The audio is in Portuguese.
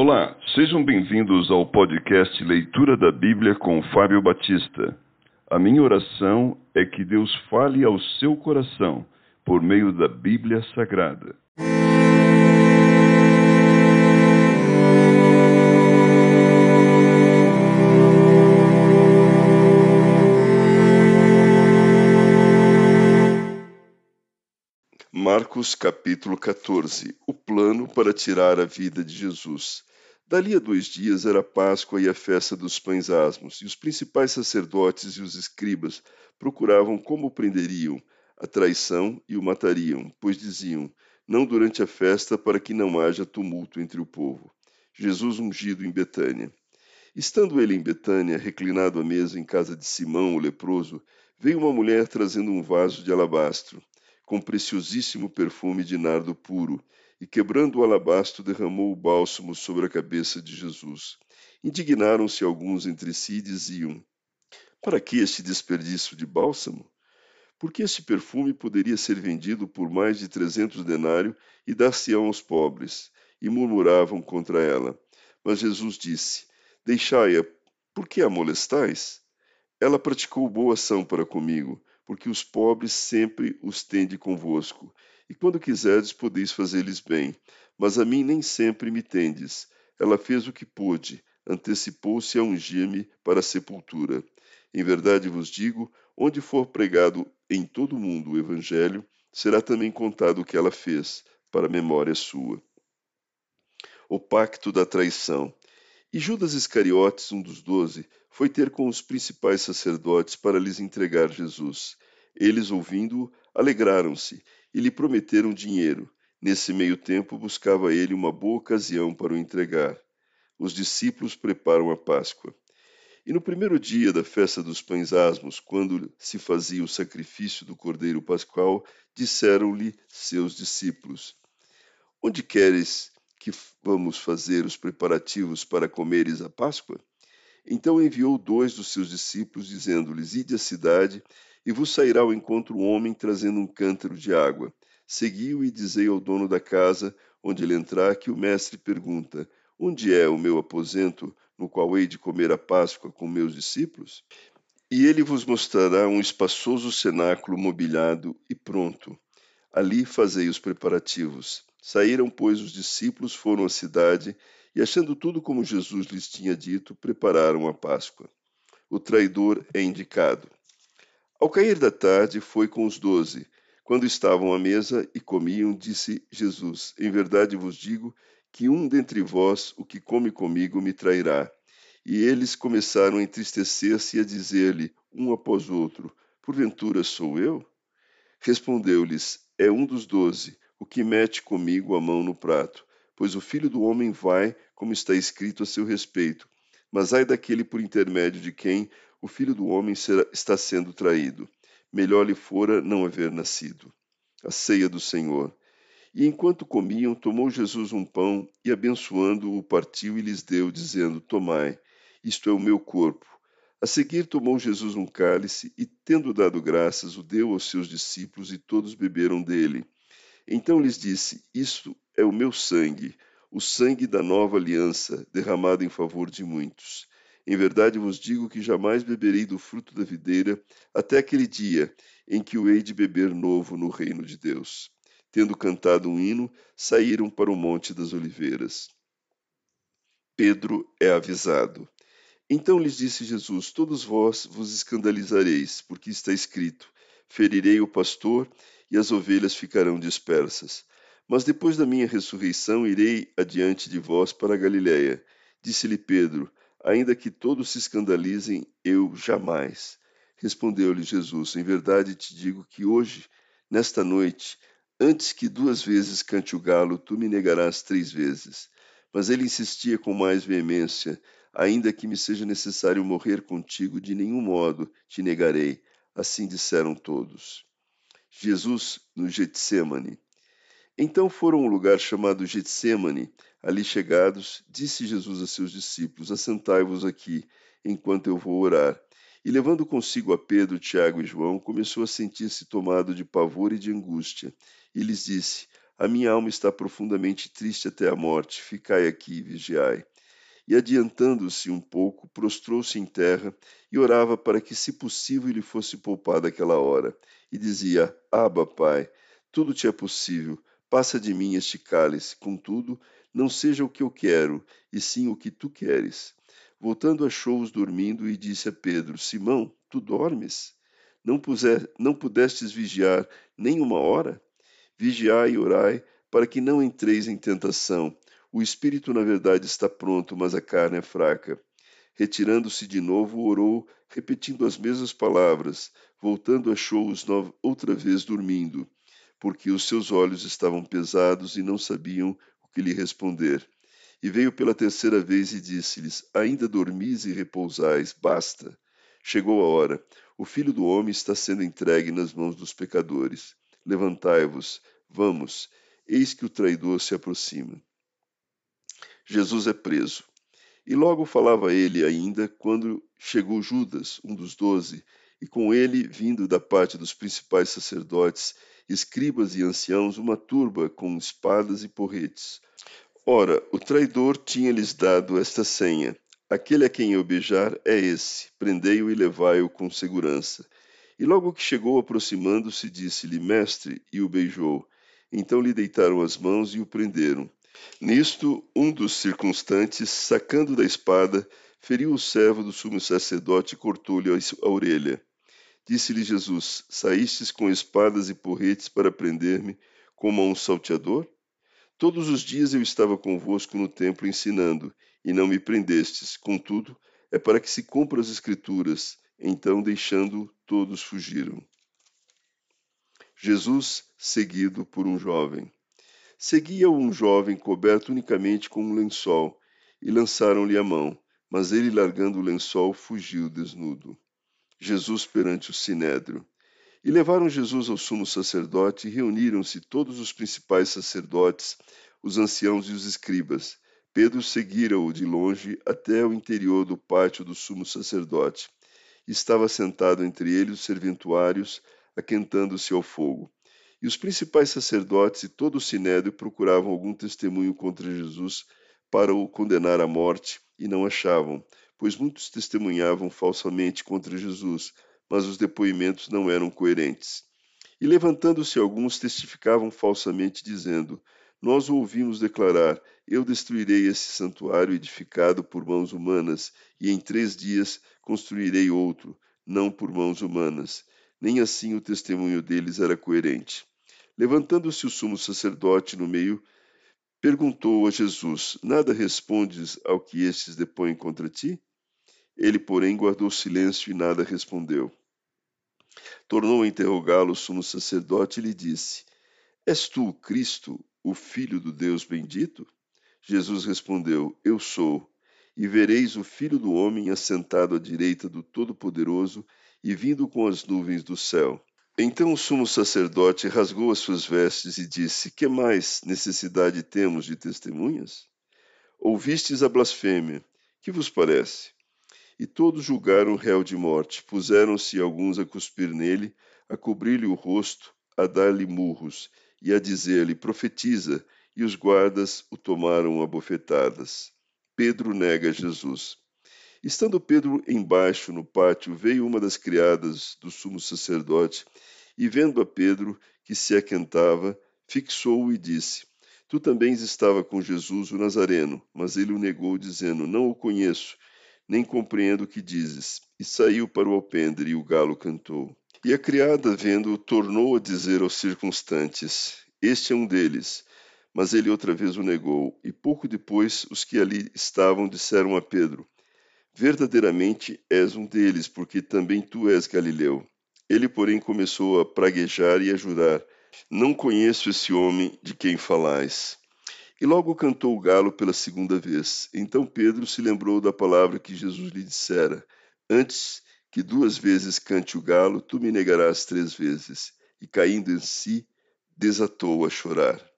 Olá, sejam bem-vindos ao podcast Leitura da Bíblia com Fábio Batista. A minha oração é que Deus fale ao seu coração por meio da Bíblia Sagrada. Marcos capítulo 14 O plano para tirar a vida de Jesus. Dali a dois dias era Páscoa e a festa dos pães asmos, e os principais sacerdotes e os escribas procuravam como prenderiam, a traição e o matariam, pois diziam: Não durante a festa, para que não haja tumulto entre o povo. Jesus ungido em Betânia. Estando ele em Betânia, reclinado à mesa em casa de Simão, o leproso, veio uma mulher trazendo um vaso de alabastro com preciosíssimo perfume de nardo puro, e quebrando o alabastro derramou o bálsamo sobre a cabeça de Jesus. Indignaram-se alguns entre si e diziam: Para que este desperdício de bálsamo? Porque este perfume poderia ser vendido por mais de trezentos denários e dar-se-ão aos pobres. E murmuravam contra ela. Mas Jesus disse: Deixai-a, por que a molestais? Ela praticou boa ação para comigo porque os pobres sempre os tende convosco, e quando quiserdes podeis fazer-lhes bem. Mas a mim nem sempre me tendes. Ela fez o que pôde, antecipou-se a ungir-me para a sepultura. Em verdade vos digo, onde for pregado em todo o mundo o Evangelho, será também contado o que ela fez, para memória sua. O pacto da traição. E Judas Iscariotes, um dos doze, foi ter com os principais sacerdotes para lhes entregar Jesus. Eles, ouvindo-o, alegraram-se e lhe prometeram dinheiro. Nesse meio tempo, buscava ele uma boa ocasião para o entregar. Os discípulos preparam a Páscoa. E no primeiro dia da festa dos pães asmos, quando se fazia o sacrifício do cordeiro pascual, disseram-lhe seus discípulos: Onde queres que vamos fazer os preparativos para comeres a Páscoa? Então enviou dois dos seus discípulos, dizendo-lhes: Ide à cidade, e vos sairá ao encontro um homem trazendo um cântaro de água. Seguiu e dizei ao dono da casa, onde ele entrar, que o mestre pergunta: Onde é o meu aposento, no qual hei de comer a Páscoa com meus discípulos? E ele vos mostrará um espaçoso cenáculo mobiliado e pronto. Ali fazei os preparativos. Saíram, pois, os discípulos, foram à cidade e, achando tudo como Jesus lhes tinha dito, prepararam a Páscoa. O traidor é indicado. Ao cair da tarde, foi com os doze. Quando estavam à mesa e comiam, disse Jesus: Em verdade vos digo que um dentre vós, o que come comigo, me trairá. E eles começaram a entristecer-se e a dizer-lhe, um após outro: Porventura sou eu? Respondeu-lhes: É um dos doze o que mete comigo a mão no prato. Pois o filho do homem vai, como está escrito a seu respeito. Mas ai daquele por intermédio de quem o filho do homem será, está sendo traído. Melhor lhe fora não haver nascido. A ceia do Senhor. E enquanto comiam, tomou Jesus um pão e, abençoando-o, partiu e lhes deu, dizendo: Tomai, isto é o meu corpo. A seguir, tomou Jesus um cálice e, tendo dado graças, o deu aos seus discípulos e todos beberam dele. Então lhes disse: Isto é o meu sangue, o sangue da nova aliança, derramado em favor de muitos. Em verdade vos digo que jamais beberei do fruto da videira até aquele dia em que o hei de beber novo no reino de Deus. Tendo cantado um hino, saíram para o Monte das Oliveiras. Pedro é avisado. Então lhes disse Jesus: Todos vós vos escandalizareis, porque está escrito: Ferirei o pastor e as ovelhas ficarão dispersas. Mas depois da minha ressurreição irei adiante de vós para a Galiléia. Disse-lhe Pedro: Ainda que todos se escandalizem, eu jamais. Respondeu-lhe Jesus: Em verdade te digo que hoje, nesta noite, antes que duas vezes cante o galo, tu me negarás três vezes. Mas ele insistia com mais veemência: Ainda que me seja necessário morrer contigo, de nenhum modo te negarei. Assim disseram todos. Jesus no Getsemane. Então foram a um lugar chamado Getsemane. Ali chegados, disse Jesus a seus discípulos: Assentai-vos aqui, enquanto eu vou orar. E levando consigo a Pedro, Tiago e João, começou a sentir-se tomado de pavor e de angústia. E lhes disse: A minha alma está profundamente triste até a morte. Ficai aqui e vigiai. E adiantando-se um pouco, prostrou-se em terra e orava para que, se possível, lhe fosse poupada aquela hora. E dizia: Abba, Pai, tudo te é possível. Passa de mim este cálice. Contudo, não seja o que eu quero, e sim o que tu queres. Voltando, achou-os dormindo e disse a Pedro: Simão, tu dormes? Não, puser, não pudestes vigiar nem uma hora? Vigiai e orai, para que não entreis em tentação. O espírito, na verdade, está pronto, mas a carne é fraca. Retirando-se de novo, orou, repetindo as mesmas palavras. Voltando, achou-os outra vez dormindo, porque os seus olhos estavam pesados e não sabiam o que lhe responder. E veio pela terceira vez e disse-lhes: Ainda dormis e repousais, basta. Chegou a hora. O filho do homem está sendo entregue nas mãos dos pecadores. Levantai-vos, vamos, eis que o traidor se aproxima. Jesus é preso. E logo falava ele ainda quando chegou Judas, um dos doze, e com ele, vindo da parte dos principais sacerdotes, escribas e anciãos, uma turba com espadas e porretes. Ora, o traidor tinha-lhes dado esta senha: Aquele a quem eu beijar é esse, prendei-o e levai-o com segurança. E logo que chegou aproximando-se, disse-lhe, Mestre, e o beijou. Então lhe deitaram as mãos e o prenderam. Nisto, um dos circunstantes, sacando da espada, feriu o servo do sumo sacerdote e cortou-lhe a orelha. Disse-lhe Jesus: Saístes com espadas e porretes para prender-me, como a um salteador? Todos os dias eu estava convosco no templo ensinando, e não me prendestes. Contudo, é para que se cumpra as Escrituras. Então, deixando, todos fugiram. Jesus, seguido por um jovem. Seguia-o um jovem coberto unicamente com um lençol, e lançaram-lhe a mão, mas ele, largando o lençol, fugiu desnudo. Jesus perante o sinédrio. E levaram Jesus ao sumo sacerdote, e reuniram-se todos os principais sacerdotes, os anciãos e os escribas. Pedro seguira-o de longe até o interior do pátio do sumo sacerdote. Estava sentado entre eles os serventuários, aquentando-se ao fogo. E os principais sacerdotes e todo o sinédrio procuravam algum testemunho contra Jesus para o condenar à morte e não achavam, pois muitos testemunhavam falsamente contra Jesus, mas os depoimentos não eram coerentes. E levantando-se alguns testificavam falsamente, dizendo: Nós o ouvimos declarar: Eu destruirei esse santuário edificado por mãos humanas, e em três dias construirei outro, não por mãos humanas nem assim o testemunho deles era coerente. Levantando-se o sumo sacerdote no meio, perguntou a Jesus: Nada respondes ao que estes depõem contra ti? Ele, porém, guardou silêncio e nada respondeu. Tornou a interrogá-lo o sumo sacerdote e lhe disse: És tu o Cristo, o Filho do Deus bendito? Jesus respondeu: Eu sou. E vereis o Filho do Homem assentado à direita do Todo-Poderoso e vindo com as nuvens do céu. Então o sumo sacerdote rasgou as suas vestes e disse: Que mais necessidade temos de testemunhas? Ouvistes a blasfêmia. Que vos parece? E todos julgaram o réu de morte. Puseram-se alguns a cuspir nele, a cobrir-lhe o rosto, a dar-lhe murros e a dizer-lhe: Profetiza. E os guardas o tomaram a bofetadas. Pedro nega Jesus. Estando Pedro embaixo no pátio, veio uma das criadas do sumo sacerdote e, vendo a Pedro que se aquentava, fixou-o e disse: Tu também estava com Jesus o Nazareno. Mas ele o negou, dizendo: Não o conheço, nem compreendo o que dizes. E saiu para o alpendre, e o galo cantou. E a criada, vendo-o, tornou a dizer aos circunstantes: Este é um deles. Mas ele outra vez o negou. E pouco depois, os que ali estavam disseram a Pedro: Verdadeiramente és um deles, porque também tu és Galileu. Ele, porém, começou a praguejar e a jurar: Não conheço esse homem de quem falais. E logo cantou o galo pela segunda vez. Então Pedro se lembrou da palavra que Jesus lhe dissera: Antes que duas vezes cante o galo, tu me negarás três vezes. E caindo em si, desatou a chorar.